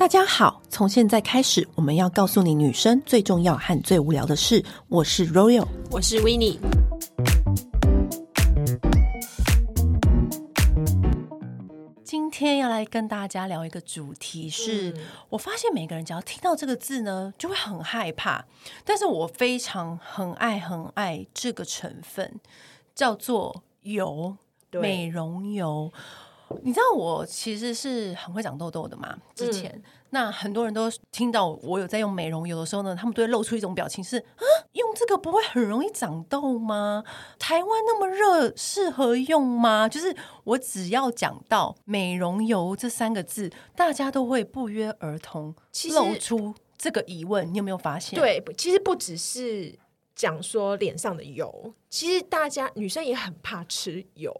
大家好，从现在开始，我们要告诉你女生最重要和最无聊的事。我是 Royal，我是 Winnie。今天要来跟大家聊一个主题是，是、嗯、我发现每个人只要听到这个字呢，就会很害怕。但是我非常很爱很爱这个成分，叫做油，美容油。你知道我其实是很会长痘痘的嘛？之前、嗯、那很多人都听到我有在用美容油的时候呢，他们都会露出一种表情是：啊，用这个不会很容易长痘吗？台湾那么热，适合用吗？就是我只要讲到美容油这三个字，大家都会不约而同露出这个疑问。你有没有发现？对，其实不只是。讲说脸上的油，其实大家女生也很怕吃油。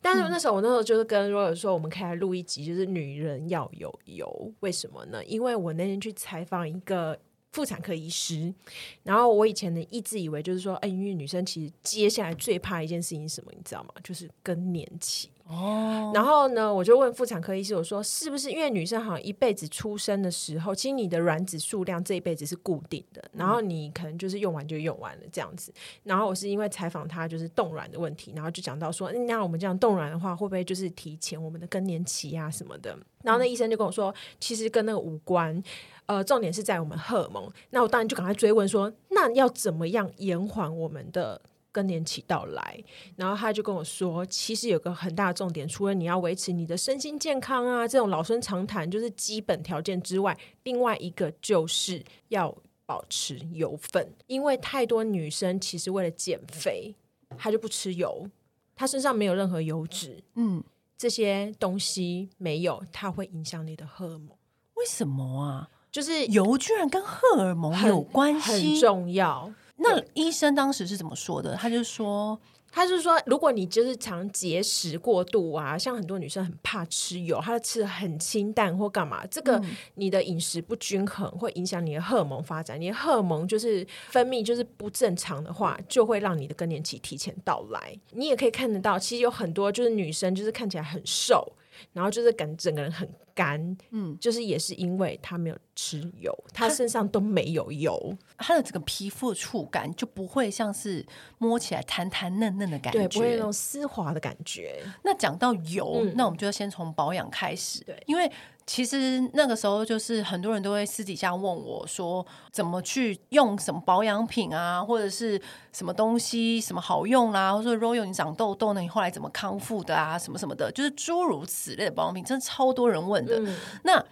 但是那时候我那时候就是跟 Royal 说，我们可以来录一集，就是女人要有油。为什么呢？因为我那天去采访一个妇产科医师，然后我以前呢一直以为就是说，哎，因为女生其实接下来最怕一件事情是什么？你知道吗？就是更年期。哦，然后呢，我就问妇产科医师，我说是不是因为女生好像一辈子出生的时候，其实你的卵子数量这一辈子是固定的，然后你可能就是用完就用完了这样子。然后我是因为采访他就是冻卵的问题，然后就讲到说，那我们这样冻卵的话，会不会就是提前我们的更年期啊什么的？然后那医生就跟我说，其实跟那个无关，呃，重点是在我们荷尔蒙。那我当然就赶快追问说，那要怎么样延缓我们的？更年期到来，然后他就跟我说，其实有个很大的重点，除了你要维持你的身心健康啊，这种老生常谈就是基本条件之外，另外一个就是要保持油分，因为太多女生其实为了减肥，她就不吃油，她身上没有任何油脂，嗯，这些东西没有，它会影响你的荷尔蒙。为什么啊？就是油居然跟荷尔蒙有关系，很重要。那医生当时是怎么说的？他就说，他就说，如果你就是常节食过度啊，像很多女生很怕吃油，她吃的很清淡或干嘛，这个你的饮食不均衡会影响你的荷尔蒙发展，你的荷尔蒙就是分泌就是不正常的话，就会让你的更年期提前到来。你也可以看得到，其实有很多就是女生就是看起来很瘦，然后就是感整个人很干，嗯，就是也是因为他没有吃油，他身上都没有油。他的整个皮肤的触感就不会像是摸起来弹弹嫩嫩的感觉，对，不会有那种丝滑的感觉。那讲到油，嗯、那我们就要先从保养开始。对，因为其实那个时候就是很多人都会私底下问我说，怎么去用什么保养品啊，或者是什么东西什么好用啦、啊，或者说 Royal 你长痘痘呢，你后来怎么康复的啊，什么什么的，就是诸如此类的保养品，真的超多人问的。嗯、那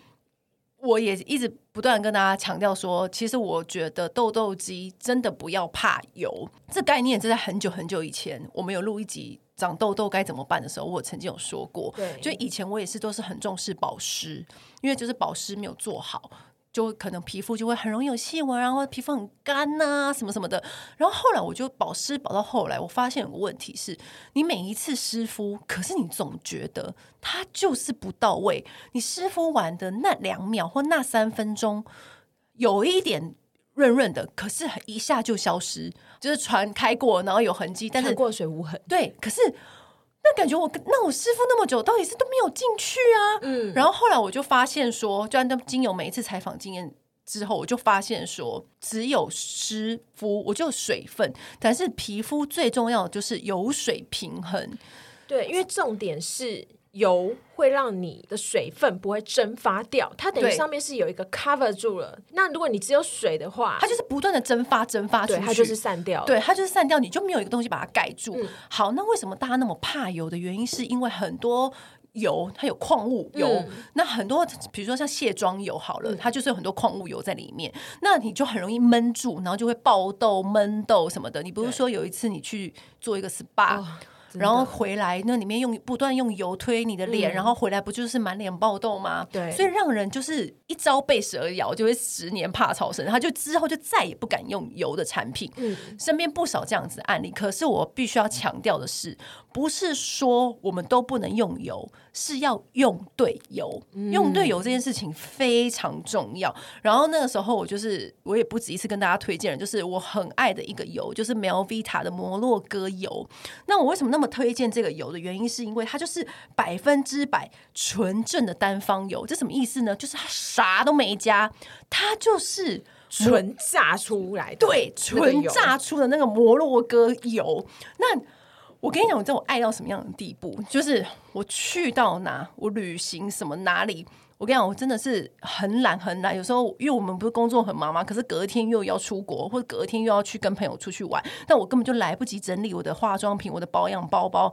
我也一直不断跟大家强调说，其实我觉得痘痘肌真的不要怕油。这概念是在很久很久以前，我们有录一集长痘痘该怎么办的时候，我曾经有说过。对，就以前我也是都是很重视保湿，因为就是保湿没有做好。就可能皮肤就会很容易有细纹，然后皮肤很干呐、啊，什么什么的。然后后来我就保湿保到后来，我发现有个问题是，你每一次湿敷，可是你总觉得它就是不到位。你湿敷完的那两秒或那三分钟，有一点润润的，可是一下就消失，就是船开过，然后有痕迹，但是过水无痕。对，可是。那感觉我那我湿敷那么久，到底是都没有进去啊？嗯，然后后来我就发现说，就按照经由每一次采访经验之后，我就发现说，只有湿敷，我就水分，但是皮肤最重要的就是油水平衡。对，因为重点是。油会让你的水分不会蒸发掉，它等于上面是有一个 cover 住了。那如果你只有水的话，它就是不断的蒸发、蒸发出去，它就是散掉。对，它就是散掉，你就没有一个东西把它盖住。嗯、好，那为什么大家那么怕油的原因，是因为很多油它有矿物油，嗯、那很多比如说像卸妆油好了，嗯、它就是有很多矿物油在里面，那你就很容易闷住，然后就会爆痘、闷痘什么的。你不是说有一次你去做一个 SPA？哦然后回来，那里面用不断用油推你的脸，嗯、然后回来不就是满脸爆痘吗？对，所以让人就是一朝被蛇咬，就会十年怕草绳。他就之后就再也不敢用油的产品。嗯，身边不少这样子的案例。可是我必须要强调的是，不是说我们都不能用油，是要用对油。嗯、用对油这件事情非常重要。然后那个时候，我就是我也不止一次跟大家推荐了，就是我很爱的一个油，就是 Melvita 的摩洛哥油。那我为什么那么么推荐这个油的原因，是因为它就是百分之百纯正的单方油。这什么意思呢？就是它啥都没加，它就是纯榨出来的，对，纯榨出的那个摩洛哥油。那我跟你讲，我知道我爱到什么样的地步，就是我去到哪，我旅行什么哪里。我跟你讲，我真的是很懒很懒。有时候，因为我们不是工作很忙嘛，可是隔天又要出国，或者隔天又要去跟朋友出去玩，但我根本就来不及整理我的化妆品、我的保养包包。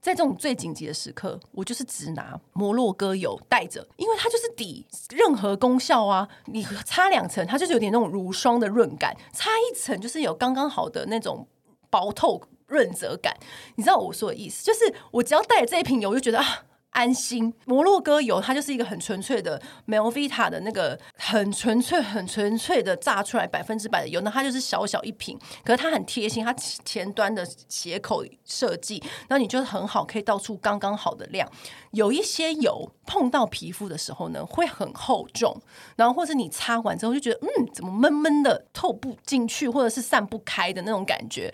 在这种最紧急的时刻，我就是只拿摩洛哥油带着，因为它就是抵任何功效啊。你擦两层，它就是有点那种乳霜的润感；擦一层，就是有刚刚好的那种薄透润泽感。你知道我说的意思？就是我只要带这一瓶油，我就觉得啊。安心，摩洛哥油它就是一个很纯粹的 Melvita 的那个很纯粹、很纯粹的榨出来百分之百的油，那它就是小小一瓶，可是它很贴心，它前端的斜口设计，然后你就很好，可以倒出刚刚好的量。有一些油碰到皮肤的时候呢，会很厚重，然后或者你擦完之后就觉得嗯，怎么闷闷的透不进去，或者是散不开的那种感觉。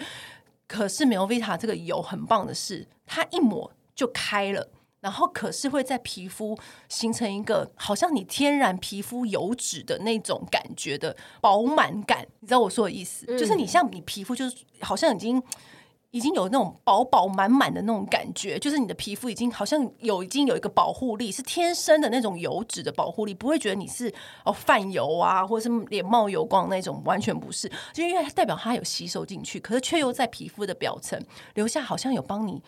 可是 Melvita 这个油很棒的是，它一抹就开了。然后可是会在皮肤形成一个好像你天然皮肤油脂的那种感觉的饱满感，你知道我说的意思？嗯、就是你像你皮肤就是好像已经已经有那种饱饱满满的那种感觉，就是你的皮肤已经好像有已经有一个保护力，是天生的那种油脂的保护力，不会觉得你是哦泛油啊，或者是脸冒油光那种，完全不是，就因为它代表它有吸收进去，可是却又在皮肤的表层留下好像有帮你。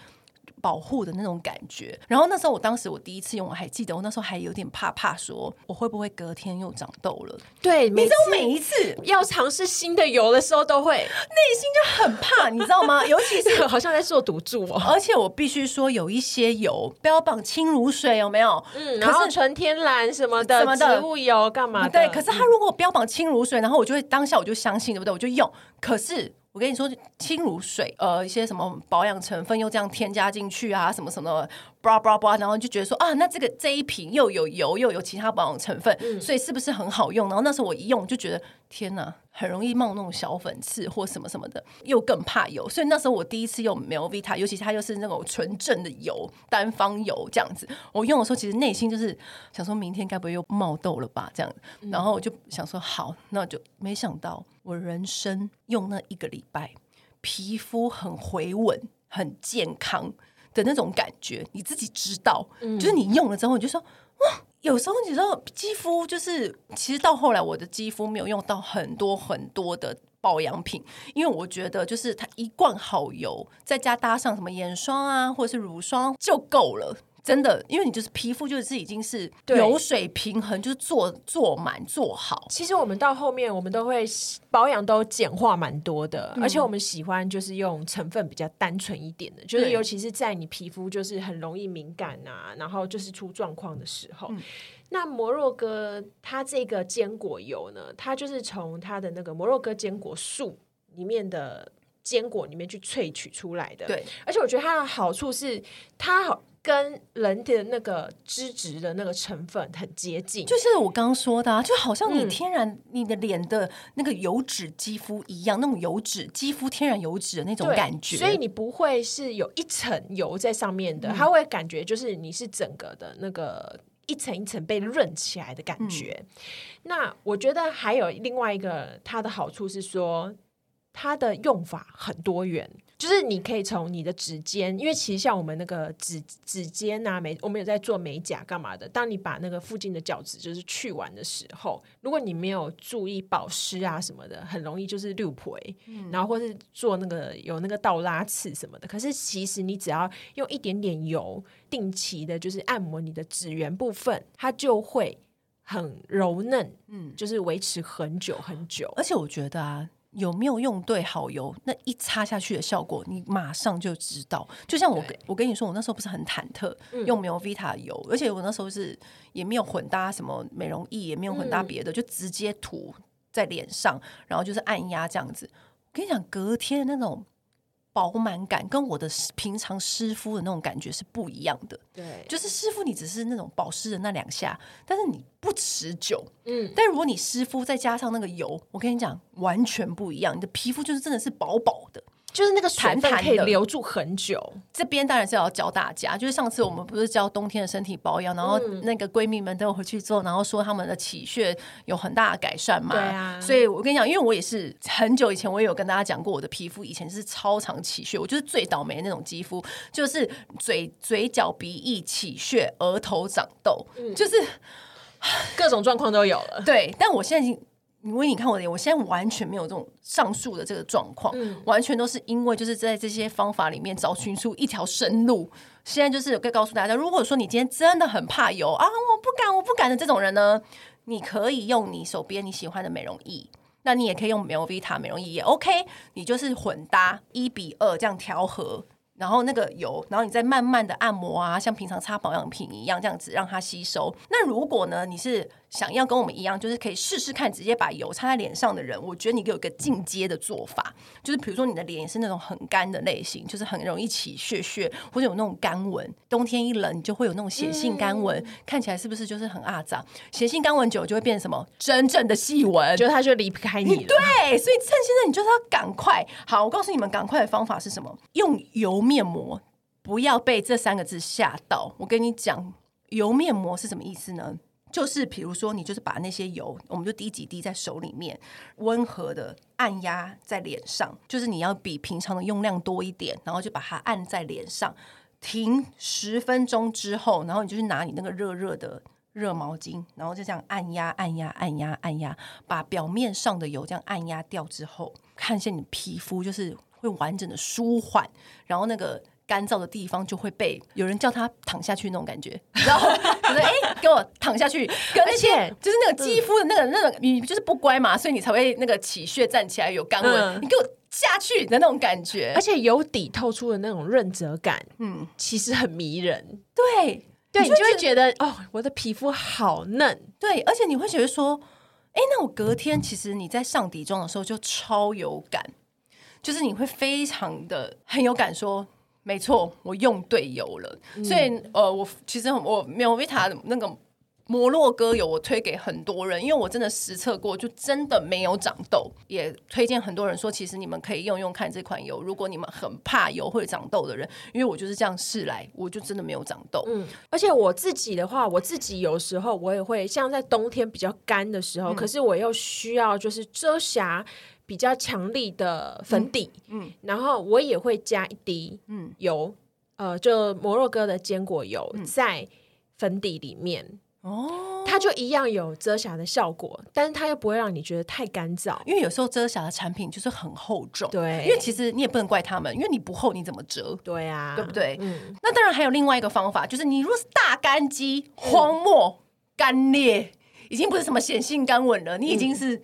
保护的那种感觉，然后那时候我当时我第一次用，我还记得我那时候还有点怕怕，说我会不会隔天又长痘了？对，你知道每一次要尝试新的油的时候，都会内心就很怕，你知道吗？尤其是好像在做赌注哦。而且我必须说，有一些油标榜轻如水，有没有？嗯，然后纯天然什么的什么的植物油干嘛的？对，可是它如果标榜轻如水，然后我就会当下我就相信，对不对？我就用，可是。我跟你说，轻如水，呃，一些什么保养成分又这样添加进去啊，什么什么。Bra bra bra，然后就觉得说啊，那这个这一瓶又有油又有其他保养成分，嗯，所以是不是很好用？然后那时候我一用就觉得天哪，很容易冒那种小粉刺或什么什么的，又更怕油。所以那时候我第一次用 Melvita，尤其它又是那种纯正的油，单方油这样子。我用的时候其实内心就是想说，明天该不会又冒痘了吧？这样，然后我就想说好，那就没想到我人生用那一个礼拜，皮肤很回稳，很健康。的那种感觉，你自己知道，嗯、就是你用了之后，你就说哇，有时候你知道肌肤就是，其实到后来我的肌肤没有用到很多很多的保养品，因为我觉得就是它一罐好油，再加搭上什么眼霜啊，或者是乳霜就够了。真的，因为你就是皮肤就是已经是油水平衡，就是做做满做好。其实我们到后面，我们都会保养都简化蛮多的，嗯，而且我们喜欢就是用成分比较单纯一点的，就是尤其是在你皮肤就是很容易敏感啊，然后就是出状况的时候。嗯，那摩洛哥它这个坚果油呢，它就是从它的那个摩洛哥坚果树里面的坚果里面去萃取出来的。对，而且我觉得它的好处是它好。跟人的那个脂质的那个成分很接近，就是我刚刚说的，啊，就好像你天然你的脸的那个油脂肌肤一样，嗯，那种油脂肌肤天然油脂的那种感觉，所以你不会是有一层油在上面的，嗯，它会感觉就是你是整个的那个一层一层被润起来的感觉，嗯。那我觉得还有另外一个它的好处是说，它的用法很多元。就是你可以从你的指尖，因为其实像我们那个指指尖啊，美我们有在做美甲干嘛的。当你把那个附近的角质就是去完的时候，如果你没有注意保湿啊什么的，很容易就是六婆，嗯，然后或是做那个有那个倒拉刺什么的。可是其实你只要用一点点油，定期的就是按摩你的指缘部分，它就会很柔嫩，嗯，就是维持很久很久。而且我觉得啊。有没有用对好油？那一擦下去的效果，你马上就知道。就像我，我跟你说，我那时候不是很忐忑用没有 Vita 油，而且我那时候是也没有混搭什么美容液，也没有混搭别的，就直接涂在脸上，然后就是按压这样子。我跟你讲，隔天的那种。饱满感跟我的平常湿敷的那种感觉是不一样的。对，就是湿敷你只是那种保湿的那两下，但是你不持久。嗯，但如果你湿敷再加上那个油，我跟你讲完全不一样，你的皮肤就是真的是薄薄的，就是那个水分可以留住很久。这边当然是要教大家，就是上次我们不是教冬天的身体保养，然后那个闺蜜们都有回去之后，然后说他们的起屑有很大的改善嘛。对啊，所以我跟你讲，因为我也是很久以前我也有跟大家讲过，我的皮肤以前是超常起屑，我就是最倒霉的那种肌肤，就是嘴嘴角鼻翼起屑，额头长痘，嗯、就是各种状况都有了。对，但我现在已经。因为你看我的脸，我现在完全没有这种上述的这个状况，嗯、完全都是因为就是在这些方法里面找寻出一条生路。现在就是可以告诉大家，如果说你今天真的很怕油啊，我不敢，我不敢的这种人呢，你可以用你手边你喜欢的美容液，那你也可以用 Melvita 美容液也 OK，你就是混搭一比二这样调和。然后那个油，然后你再慢慢的按摩啊，像平常擦保养品一样，这样子让它吸收。那如果呢，你是想要跟我们一样，就是可以试试看，直接把油擦在脸上的人，我觉得你有一个进阶的做法，就是比如说你的脸也是那种很干的类型，就是很容易起屑屑，或者有那种干纹。冬天一冷，你就会有那种血性干纹，嗯、看起来是不是就是很阿杂？血性干纹久就会变成什么？真正的细纹，就它就离不开你了。对，所以趁现在你就是要赶快。好，我告诉你们，赶快的方法是什么？用油面膜，不要被这三个字吓到。我跟你讲，油面膜是什么意思呢？就是比如说，你就是把那些油，我们就滴几滴在手里面，温和的按压在脸上，就是你要比平常的用量多一点，然后就把它按在脸上，停十分钟之后，然后你就去拿你那个热热的热毛巾，然后就这样按压、按压、按压、按压，把表面上的油这样按压掉之后，看见你皮肤就是会完整的舒缓，然后那个。干燥的地方就会被有人叫他躺下去那种感觉，然后他说：“哎、欸，给我躺下去。”而且就是那个肌肤的那个、嗯、那个，你就是不乖嘛，所以你才会那个起屑站起来有干纹。嗯、你给我下去的那种感觉，而且有底透出的那种润泽感，嗯，其实很迷人。对，对你就会觉得哦，我的皮肤好嫩。对，而且你会觉得说：“哎、欸，那我隔天其实你在上底妆的时候就超有感，就是你会非常的很有感说。”没错，我用对油了，嗯、所以呃，我其实我没有维塔那个摩洛哥油，我推给很多人，因为我真的实测过，就真的没有长痘，也推荐很多人说，其实你们可以用用看这款油，如果你们很怕油会长痘的人，因为我就是这样试来，我就真的没有长痘。嗯，而且我自己的话，我自己有时候我也会像在冬天比较干的时候，嗯、可是我又需要就是遮瑕。比较强力的粉底，嗯，嗯，然后我也会加一滴油，嗯、呃，就摩洛哥的坚果油在粉底里面，哦，它就一样有遮瑕的效果，但是它又不会让你觉得太干燥，因为有时候遮瑕的产品就是很厚重，对，因为其实你也不能怪他们，因为你不厚你怎么遮？对啊，对不对？嗯，那当然还有另外一个方法，就是你如果是大干肌、荒漠、干裂，已经不是什么显性干纹了，你已经是。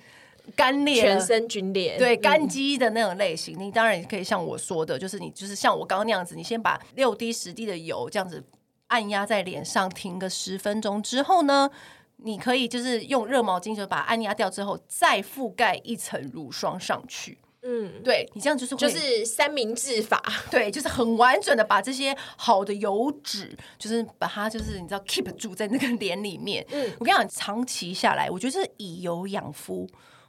干裂，全身皲裂，对，干肌的那种类型，嗯、你当然也可以像我说的，就是你就是像我刚刚那样子，你先把六滴十滴的油这样子按压在脸上，停个十分钟之后呢，你可以就是用热毛巾就把它按压掉之后，再覆盖一层乳霜上去。嗯，对，你这样就是就是三明治法，对，就是很完整的把这些好的油脂，就是把它就是你知道 keep 住在那个脸里面。嗯，我跟你讲，长期下来，我觉得是以油养肤。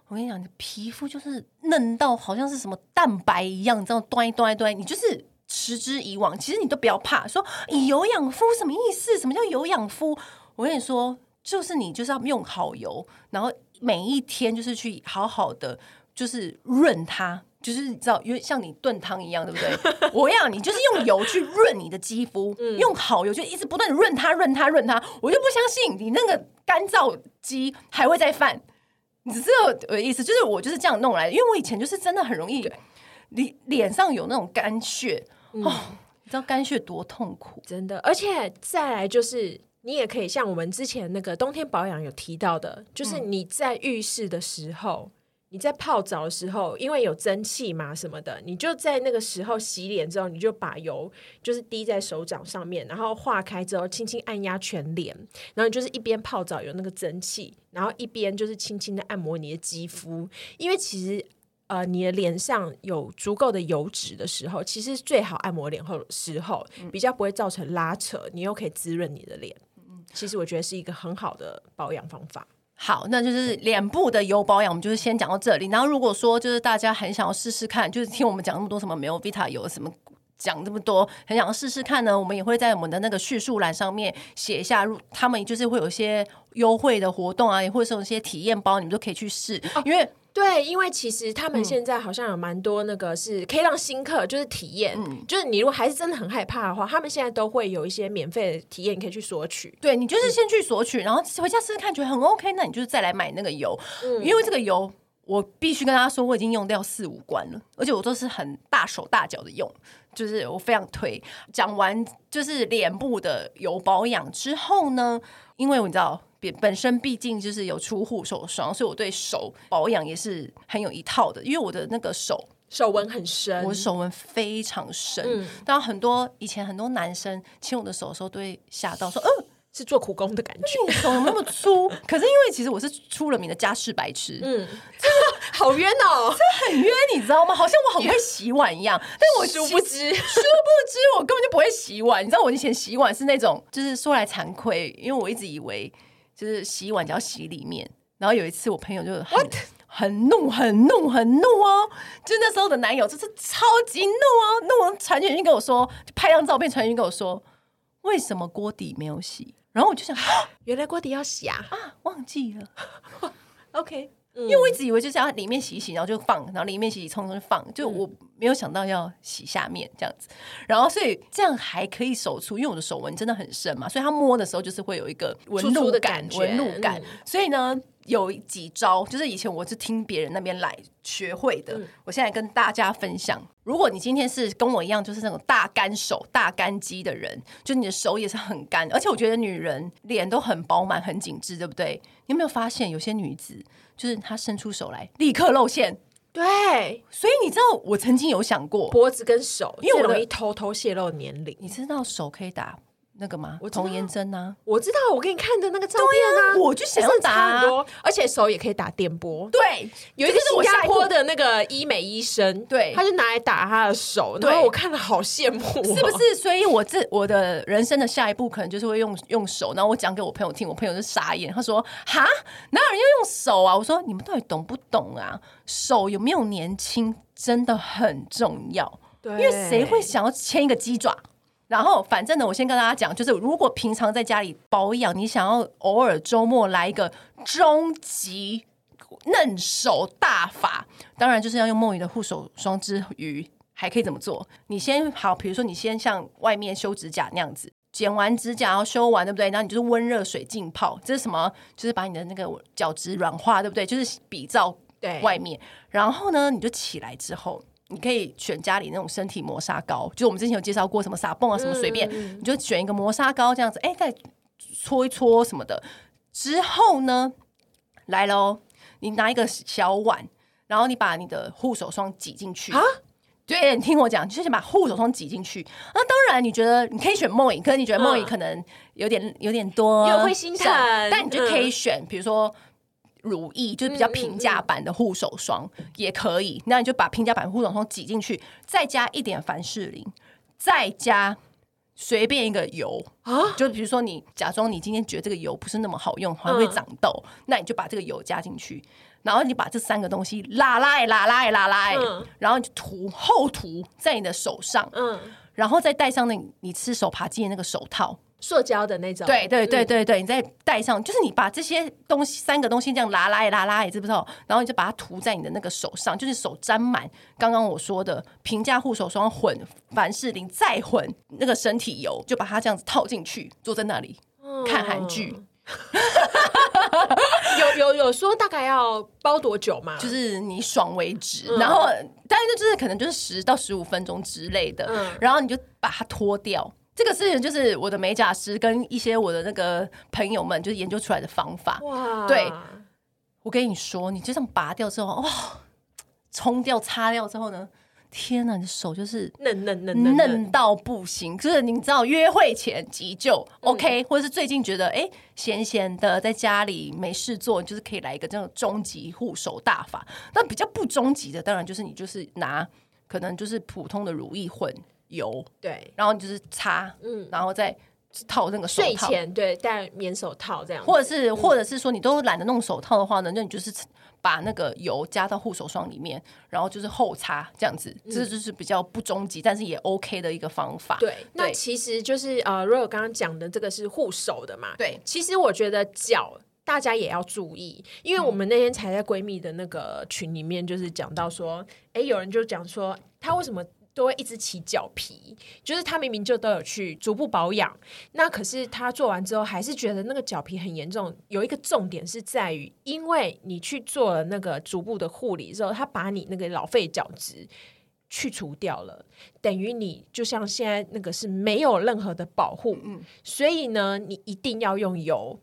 我跟你讲，你的皮肤就是嫩到好像是什么蛋白一样，这样端一端一端，你就是持之以往。其实你都不要怕，说以油养肤什么意思？什么叫油养肤？我跟你说，就是你就是要用好油，然后每一天就是去好好的就是润它，就是你知道，因为像你炖汤一样，对不对？我要你就是用油去润你的肌肤，嗯、用好油就一直不断的润它、润它、润它。我就不相信你那个干燥肌还会再犯。你知道我的意思，就是我就是这样弄来的，因为我以前就是真的很容易脸脸上有那种干屑、嗯、哦，你知道干屑多痛苦，真的。而且再来就是，你也可以像我们之前那个冬天保养有提到的，就是你在浴室的时候。嗯你在泡澡的时候，因为有蒸汽嘛什么的，你就在那个时候洗脸之后，你就把油就是滴在手掌上面，然后化开之后，轻轻按压全脸，然后你就是一边泡澡有那个蒸汽，然后一边就是轻轻的按摩你的肌肤，因为其实呃你的脸上有足够的油脂的时候，其实最好按摩脸后的时候，比较不会造成拉扯，你又可以滋润你的脸。其实我觉得是一个很好的保养方法。好，那就是脸部的油保养，我们就是先讲到这里。然后如果说就是大家很想要试试看，就是听我们讲那么多什么美欧 Vita 油什么。讲这么多，很想要试试看呢。我们也会在我们的那个叙述栏上面写一下，他们就是会有一些优惠的活动啊，也或者是有一些体验包，你们都可以去试。哦、因为对，因为其实他们现在好像有蛮多那个是可以让新客就是体验，嗯、就是你如果还是真的很害怕的话，他们现在都会有一些免费的体验，你可以去索取。对，你就是先去索取，然后回家试试看，觉得很 OK，那你就是再来买那个油，嗯、因为这个油。我必须跟大家说，我已经用掉四五罐了，而且我都是很大手大脚的用，就是我非常推。讲完就是脸部的油保养之后呢，因为我知道本本身毕竟就是有出护手霜，所以我对手保养也是很有一套的。因为我的那个手手纹很深，我手纹非常深，嗯，当很多以前很多男生牵我的手的时候都会吓到说，嗯、呃。是做苦工的感觉，你手那么粗，可是因为其实我是出了名的家事白痴，嗯，好冤哦，这很冤，你知道吗？好像我很会洗碗一样，但我殊不知，殊不知我根本就不会洗碗。你知道我以前洗碗是那种，就是说来惭愧，因为我一直以为就是洗碗只要洗里面。然后有一次我朋友就很很怒，很怒，很怒哦，就那时候的男友就是超级怒哦，怒完传简讯跟我说，就拍张照片传讯跟我说，为什么锅底没有洗？然后我就想，原来锅底要洗啊！啊，忘记了。OK，、嗯、因为我一直以为就是要里面洗一洗，然后就放，然后里面洗洗冲冲就放，就我没有想到要洗下面这样子。然后所以这样还可以手触，因为我的手纹真的很深嘛，所以它摸的时候就是会有一个纹路的感觉，纹路感。所以呢。有几招，就是以前我是听别人那边来学会的。嗯、我现在跟大家分享，如果你今天是跟我一样，就是那种大干手、大干肌的人，就你的手也是很干，而且我觉得女人脸都很饱满、很紧致，对不对？你有没有发现有些女子，就是她伸出手来立刻露馅？对，所以你知道，我曾经有想过脖子跟手，因为我容易偷偷泄露年龄。你知道手可以打？那个吗？童颜针啊，我知道，我给你看的那个照片啊，我就想要打很多，而且手也可以打电波。对，有一个新加坡的那个医美医生，对，他就拿来打他的手，然后我看了好羡慕，是不是？所以我这我的人生的下一步可能就是会用用手，然后我讲给我朋友听，我朋友就傻眼，他说：“哈，哪有人要用手啊？”我说：“你们到底懂不懂啊？手有没有年轻真的很重要，对，因为谁会想要牵一个鸡爪？”然后，反正呢，我先跟大家讲，就是如果平常在家里保养，你想要偶尔周末来一个终极嫩手大法，当然就是要用梦怡的护手霜之余，还可以怎么做？你先好，比如说你先像外面修指甲那样子，剪完指甲要修完，对不对？然后你就是温热水浸泡，这是什么？就是把你的那个角质软化，对不对？就是比照对外面。然后呢，你就起来之后。你可以选家里那种身体磨砂膏，就我们之前有介绍过什么撒泵啊，什么随便，嗯、你就选一个磨砂膏这样子，哎、欸，再搓一搓什么的。之后呢，来喽，你拿一个小碗，然后你把你的护手霜挤进去啊。对，你听我讲，就先把护手霜挤进去。那当然，你觉得你可以选梦影，可是你觉得梦影可能有点有点多，又会心疼，但你就可以选，比、嗯、如说。乳液就是比较平价版的护手霜也可以，那你就把平价版护手霜挤进去，再加一点凡士林，再加随便一个油。啊，就比如说你假装你今天觉得这个油不是那么好用，还会长痘，嗯、那你就把这个油加进去，然后你把这三个东西拉拉拉拉拉拉，嗯、然后你就涂厚涂在你的手上，嗯，然后再戴上那你吃手扒鸡的那个手套。塑胶的那种，对对对对对，嗯、你再戴上，就是你把这些东西三个东西这样拉拉一拉拉，你知不知道？然后你就把它涂在你的那个手上，就是手沾满刚刚我说的平价护手霜混凡士林，再混那个身体油，就把它这样子套进去，坐在那里、嗯、看韩剧。有有有说大概要包多久吗？就是你爽为止，嗯、然后但是就是可能就是十到十五分钟之类的，嗯、然后你就把它脱掉。这个事情就是我的美甲师跟一些我的那个朋友们就是研究出来的方法。哇！对，我跟你说，你就这样拔掉之后，哇，冲掉、擦掉之后呢，天哪，你的手就是嫩嫩嫩嫩，嫩到不行。就是你知道，约会前急救、嗯、OK，或者是最近觉得哎闲闲的在家里没事做，就是可以来一个这种终极护手大法。那比较不终极的，当然就是你就是拿可能就是普通的如意混。油，对，然后你就是擦，嗯，然后再套那个手套，睡前对戴棉手套这样，或者是或者是说你都懒得弄手套的话呢，那你就是把那个油加到护手霜里面，然后就是后擦这样子，这就是比较不终极，但是也 OK 的一个方法。对，那其实就是呃，如果刚刚讲的这个是护手的嘛，对，其实我觉得脚大家也要注意，因为我们那天才在闺蜜的那个群里面就是讲到说，哎，有人就讲说她为什么。都会一直起脚皮，就是他明明就都有去逐步保养，那可是他做完之后还是觉得那个脚皮很严重。有一个重点是在于，因为你去做了那个足部的护理之后，他把你那个老废角质去除掉了，等于你就像现在那个是没有任何的保护。嗯，所以呢，你一定要用油。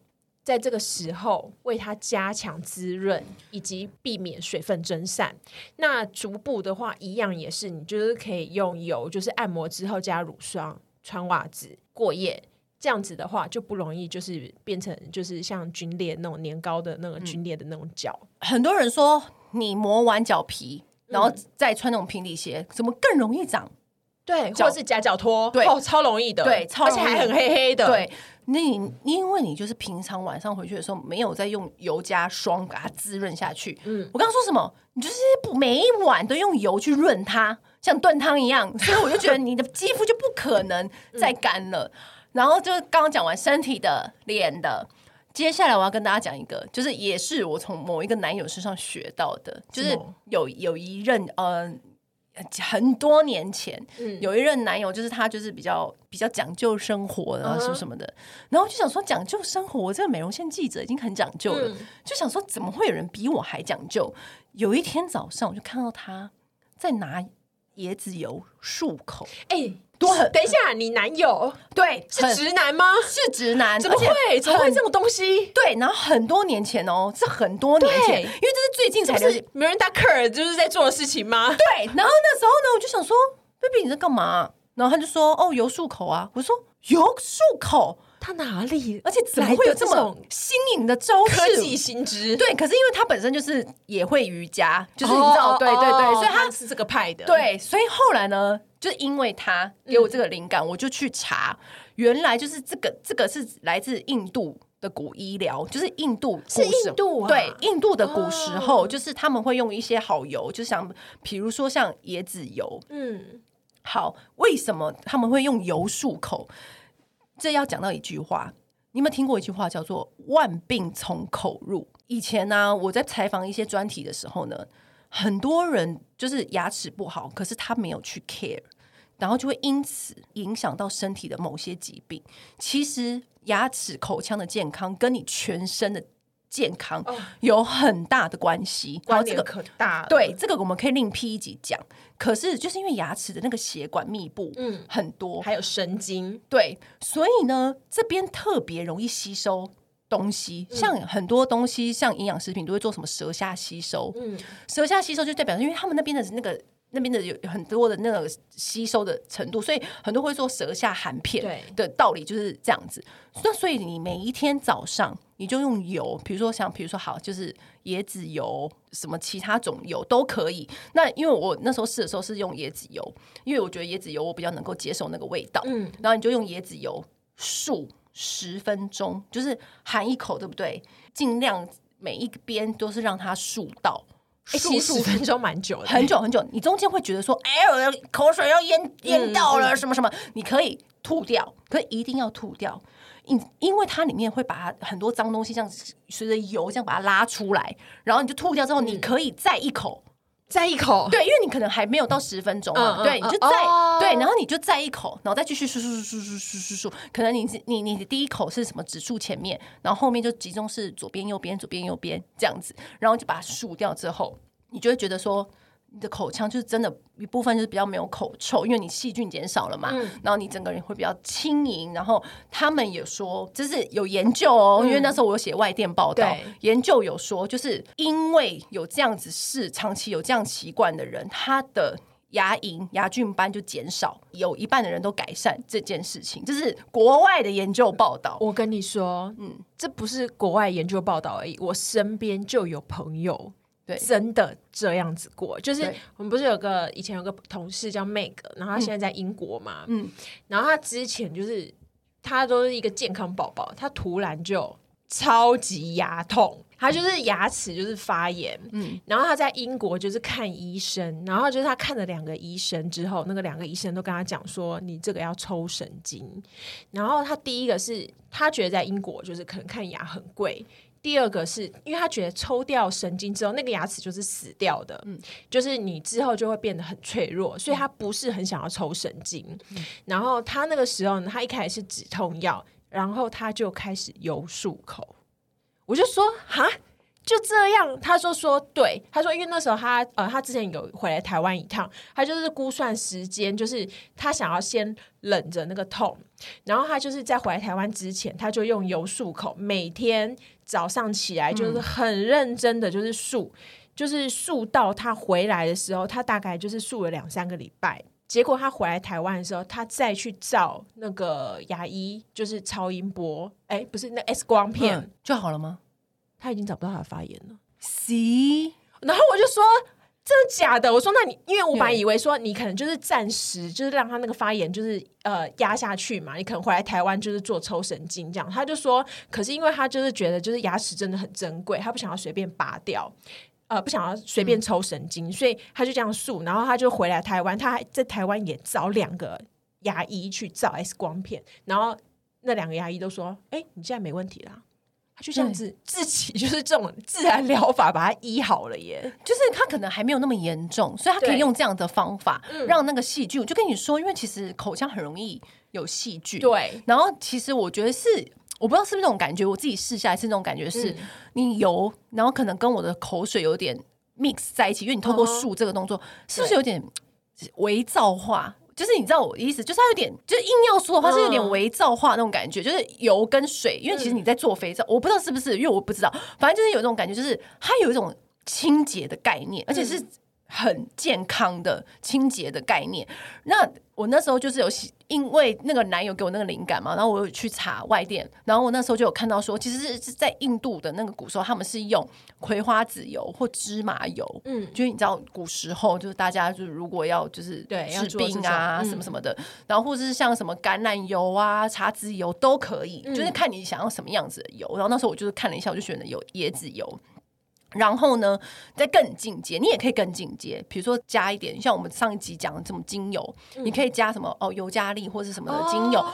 在这个时候，为它加强滋润，以及避免水分蒸散。那足部的话，一样也是，你就是可以用油，就是按摩之后加乳霜，穿袜子过夜，这样子的话就不容易就是变成就是像皲裂那种年糕的那个皲裂的那种脚。嗯。很多人说，你磨完脚皮，然后再穿那种平底鞋，怎么更容易长？对，或者是夹脚拖，对，哦，超容易的，对，而且还很黑黑的，对。那你因为你就是平常晚上回去的时候没有再用油加霜给它滋润下去。嗯，我刚刚说什么？你就是不每一晚都用油去润它，像炖汤一样，所以我就觉得你的肌肤就不可能再干了。嗯、然后就刚刚讲完身体的、脸的，接下来我要跟大家讲一个，就是也是我从某一个男友身上学到的，就是有有一任呃。很多年前，嗯、有一任男友，就是他，就是比较比较讲究生活的，什么什么的。Uh huh. 然后就想说，讲究生活，我这个美容线记者已经很讲究了，嗯、就想说，怎么会有人比我还讲究？有一天早上，我就看到他在拿椰子油漱口，哎、欸。多很，等一下，你男友对是直男吗？是直男，怎么会？怎么会这种东西？对，然后很多年前哦，是很多年前，因为这是最近才流行。Miranda Kerr 就是在做的事情吗？对，然后那时候呢，我就想说，baby 你在干嘛？然后他就说，哦，油漱口啊。我说油漱口。他哪里？而且怎么会有这么新颖的招式？科技新知。对，可是因为他本身就是也会瑜伽，就是你知道，对对对，所以他是这个派的。对，所以后来呢，就因为他给我这个灵感，我就去查，原来就是这个这个是来自印度的古医疗，就是印度是印度啊，对，印度的古时候，就是他们会用一些好油，就像比如说像椰子油。嗯，好，为什么他们会用油漱口？这要讲到一句话，你有没有听过一句话叫做“万病从口入”？以前呢、啊，我在采访一些专题的时候呢，很多人就是牙齿不好，可是他没有去 care，然后就会因此影响到身体的某些疾病。其实牙齿、口腔的健康跟你全身的。健康有很大的关系，关联可大了。对，这个我们可以另辟一集讲。可是就是因为牙齿的那个血管密布，嗯，很多，还有神经，对，所以呢，这边特别容易吸收东西。嗯、像很多东西，像营养食品都会做什么舌下吸收，嗯，舌下吸收就代表，因为他们那边的那个那边的有很多的那个吸收的程度，所以很多会说舌下含片的道理就是这样子。那所以你每一天早上。你就用油，比如说像，比如说好，就是椰子油，什么其他种油都可以。那因为我那时候试的时候是用椰子油，因为我觉得椰子油我比较能够接受那个味道。嗯，然后你就用椰子油漱十分钟，就是含一口，对不对？尽量每一边都是让它漱到。欸、其实十分钟蛮久的，很久很久。你中间会觉得说，哎，我的口水要淹淹到了，什么什么，你可以吐掉，可一定要吐掉。因因为它里面会把它很多脏东西，这样随着油这样把它拉出来，然后你就吐掉之后，你可以再一口，嗯、再一口，对，因为你可能还没有到十分钟嘛，对，你就再对，然后你就再一口，然后再继续数数数数数数数，可能你你你的第一口是什么指数前面，然后后面就集中是左边右边左边右边这样子，然后就把它数掉之后，你就会觉得说。你的口腔就是真的，一部分就是比较没有口臭，因为你细菌减少了嘛。嗯、然后你整个人会比较轻盈。然后他们也说，就是有研究哦，嗯、因为那时候我有写外电报道，研究有说，就是因为有这样子是长期有这样习惯的人，他的牙龈、牙菌斑就减少，有一半的人都改善这件事情。这是国外的研究报道。我跟你说，嗯，这不是国外研究报道而已，我身边就有朋友。对，真的这样子过，就是我们不是有个以前有个同事叫 Meg，然后他现在在英国嘛，嗯，然后他之前就是他都是一个健康宝宝，他突然就超级牙痛。他就是牙齿就是发炎，嗯，然后他在英国就是看医生，然后就是他看了两个医生之后，那个两个医生都跟他讲说，你这个要抽神经。然后他第一个是他觉得在英国就是可能看牙很贵，第二个是因为他觉得抽掉神经之后，那个牙齿就是死掉的，嗯，就是你之后就会变得很脆弱，所以他不是很想要抽神经。嗯，然后他那个时候呢，他一开始是止痛药，然后他就开始游漱口。我就说哈，就这样。他说说对，他说因为那时候他呃，他之前有回来台湾一趟，他就是估算时间，就是他想要先忍着那个痛，然后他就是在回来台湾之前，他就用油漱口，每天早上起来就是很认真的就是漱，嗯、就是漱到他回来的时候，他大概就是漱了两三个礼拜。结果他回来台湾的时候，他再去照那个牙医，就是超音波，哎，不是那 X 光片，嗯，就好了吗？他已经找不到他的发炎了。C，然后我就说真的假的？我说那你，因为我本来以为说你可能就是暂时就是让他那个发炎就是呃压下去嘛，你可能回来台湾就是做抽神经这样。他就说，可是因为他就是觉得就是牙齿真的很珍贵，他不想要随便拔掉。呃，不想要随便抽神经，嗯、所以他就这样竖，然后他就回来台湾，他还在台湾也找两个牙医去照 X 光片，然后那两个牙医都说：“哎，你现在没问题啦。”他就这样子自己 就是这种自然疗法把它医好了耶，就是他可能还没有那么严重，所以他可以用这样的方法让那个细菌。我就跟你说，因为其实口腔很容易有细菌，对。然后其实我觉得是。我不知道是不是这种感觉，我自己试下来是那种感觉，是你油，然后可能跟我的口水有点 mix 在一起，因为你透过漱这个动作，是不是有点微造化？就是你知道我的意思，就是它有点，就是硬要说的话是有点微皂化那种感觉，就是油跟水，因为其实你在做肥皂，我不知道是不是，因为我不知道，反正就是有一种感觉，就是它有一种清洁的概念，而且是。很健康的清洁的概念。那我那时候就是有，因为那个男友给我那个灵感嘛，然后我有去查外电，然后我那时候就有看到说，其实是在印度的那个古时候，他们是用葵花籽油或芝麻油。嗯，就是你知道古时候就是大家就是如果要就是对治病啊什么什么的，然后或者是像什么橄榄油啊、茶籽油都可以，就是看你想要什么样子的油。然后那时候我就是看了一下，我就选了有椰子油。然后呢，再更进阶，你也可以更进阶，比如说加一点，像我们上一集讲的这种精油，嗯、你可以加什么哦，尤加利或是什么的精油，哦、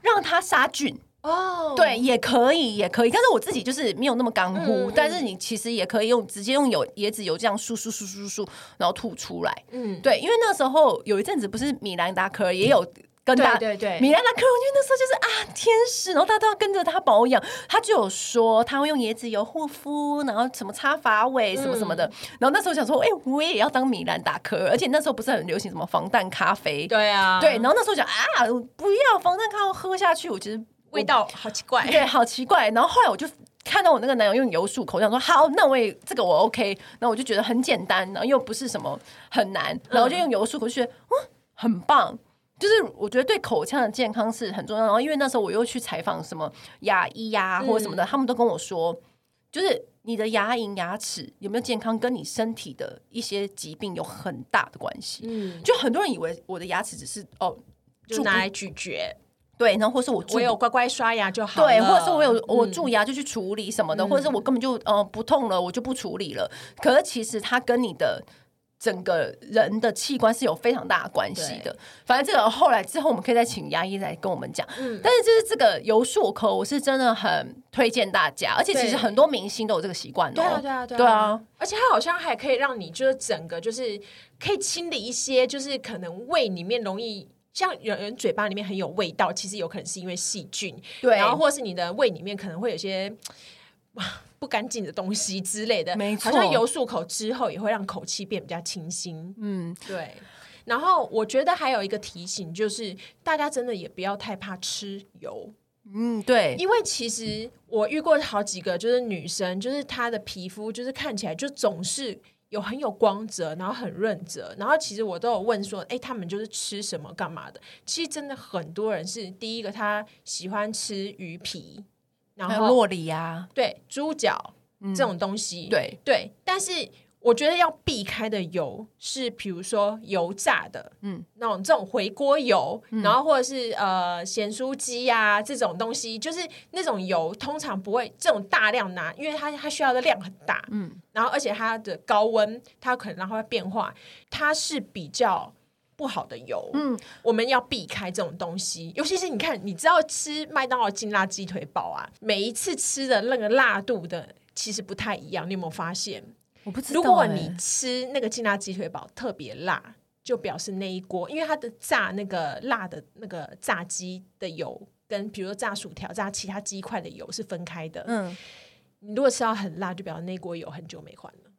让它杀菌哦。对，也可以，也可以。但是我自己就是没有那么干乎，嗯、但是你其实也可以用直接用油椰子油这样漱漱漱漱漱，然后吐出来。嗯，对，因为那时候有一阵子不是米兰达可也有。嗯跟大对对对，米兰达克隆，因为那时候就是啊天使，然后大家都要跟着他保养，他就有说他会用椰子油护肤，然后什么擦发尾什么什么的，嗯、然后那时候想说，哎、欸，我也要当米兰达克，而且那时候不是很流行什么防弹咖啡，对啊，对，然后那时候想啊，不要防弹咖啡喝下去，我觉得味道好奇怪，对，好奇怪，然后后来我就看到我那个男友用油漱口，想说好，那我也这个我 OK，然后我就觉得很简单，然后又不是什么很难，然后就用油漱口，就觉得嗯很棒。就是我觉得对口腔的健康是很重要，然后因为那时候我又去采访什么牙医呀、啊、或者什么的，嗯、他们都跟我说，就是你的牙龈、牙齿有没有健康，跟你身体的一些疾病有很大的关系。嗯，就很多人以为我的牙齿只是哦，就拿来咀嚼，对，然后或是我我有乖乖刷牙就好，对，或者是我有我蛀牙就去处理什么的，嗯、或者是我根本就呃不痛了，我就不处理了。可是其实它跟你的。整个人的器官是有非常大的关系的。反正这个后来之后，我们可以再请牙医来跟我们讲。嗯，但是就是这个油漱口，我是真的很推荐大家。而且其实很多明星都有这个习惯哦。对啊，对啊，对啊。而且它好像还可以让你就是整个就是可以清理一些，就是可能胃里面容易像有人嘴巴里面很有味道，其实有可能是因为细菌。对，然后或是你的胃里面可能会有些哇。不干净的东西之类的，没错。好像油漱口之后也会让口气变比较清新。嗯，对。然后我觉得还有一个提醒就是，大家真的也不要太怕吃油。嗯，对。因为其实我遇过好几个，就是女生，就是她的皮肤就是看起来就总是有很有光泽，然后很润泽。然后其实我都有问说，哎，他们就是吃什么干嘛的？其实真的很多人是第一个，他喜欢吃鱼皮。然后酪梨呀，对，猪脚这种东西，对对。但是我觉得要避开的油是，比如说油炸的，嗯，那种这种回锅油，嗯、然后或者是呃咸酥鸡呀这种东西，就是那种油通常不会这种大量拿，因为它它需要的量很大，嗯，然后而且它的高温，它可能然后会变化，它是比较不好的油，嗯，我们要避开这种东西，尤其是你看，你知道吃麦当劳劲辣鸡腿堡啊，每一次吃的那个辣度的其实不太一样，你有没有发现？我不知道、欸。如果你吃那个劲辣鸡腿堡特别辣，就表示那一锅，因为它的炸那个辣的那个炸鸡的油，跟比如说炸薯条、炸其他鸡块的油是分开的。嗯，你如果吃到很辣，就表示那锅油很久没换了，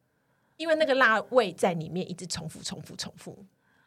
因为那个辣味在里面一直重复、重复、重复。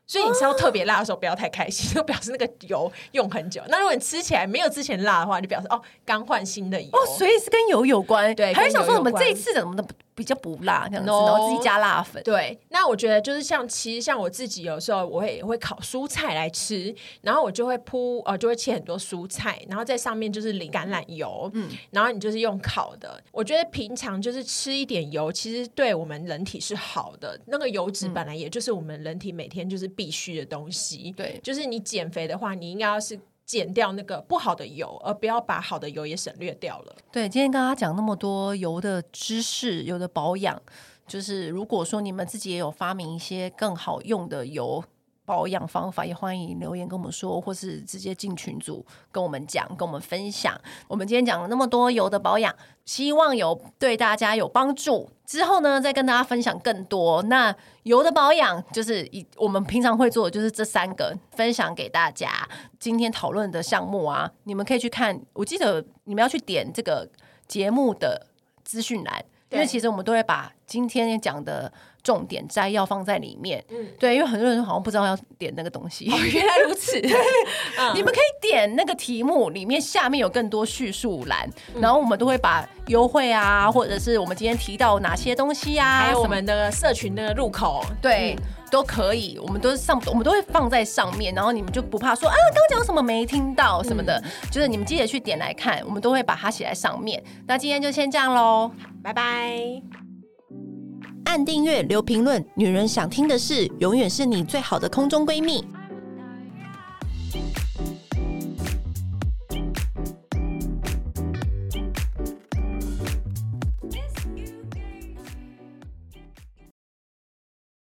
所以你吃到特别辣的时候，不要太开心，就表示那个油用很久。那如果你吃起来没有之前辣的话，就表示哦，刚换新的油。哦，所以是跟油有关。对，还是想说我们这一次怎么的？比较不辣这样子，no, 然后自己加辣粉。对，那我觉得就是像，其实像我自己有时候我会会烤蔬菜来吃，然后我就会铺呃，就会切很多蔬菜，然后在上面就是淋橄榄油，嗯，然后你就是用烤的。我觉得平常就是吃一点油，其实对我们人体是好的。那个油脂本来也就是我们人体每天就是必须的东西。对、嗯，就是你减肥的话，你应该要是。减掉那个不好的油，而不要把好的油也省略掉了。对，今天跟大家讲那么多油的知识，油的保养，就是如果说你们自己也有发明一些更好用的油。保养方法也欢迎留言跟我们说，或是直接进群组跟我们讲，跟我们分享。我们今天讲了那么多油的保养，希望有对大家有帮助。之后呢，再跟大家分享更多。那油的保养就是以我们平常会做的，就是这三个分享给大家。今天讨论的项目啊，你们可以去看。我记得你们要去点这个节目的资讯栏，因为其实我们都会把今天讲的。重点摘要放在里面，嗯，对，因为很多人好像不知道要点那个东西，哦、原来如此。嗯、你们可以点那个题目里面下面有更多叙述栏，嗯、然后我们都会把优惠啊，或者是我们今天提到哪些东西啊，还有我们的社群的入口，对，嗯、都可以，我们都是上，我们都会放在上面，然后你们就不怕说啊，刚讲什么没听到什么的，嗯、就是你们记得去点来看，我们都会把它写在上面。那今天就先这样喽，拜拜。按订阅，留评论，女人想听的事，永远是你最好的空中闺蜜。